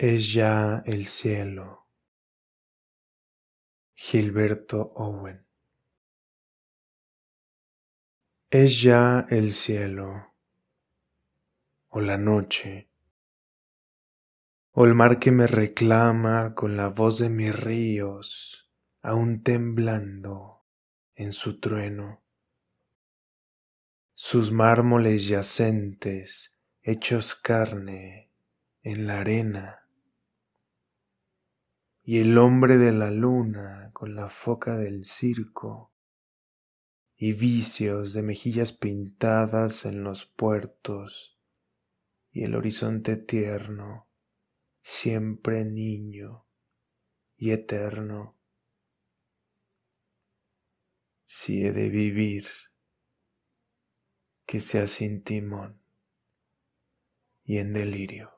Es ya el cielo. Gilberto Owen. Es ya el cielo, o la noche, o el mar que me reclama con la voz de mis ríos, aún temblando en su trueno. Sus mármoles yacentes hechos carne en la arena y el hombre de la luna con la foca del circo y vicios de mejillas pintadas en los puertos y el horizonte tierno, siempre niño y eterno. Si he de vivir, que sea sin timón y en delirio.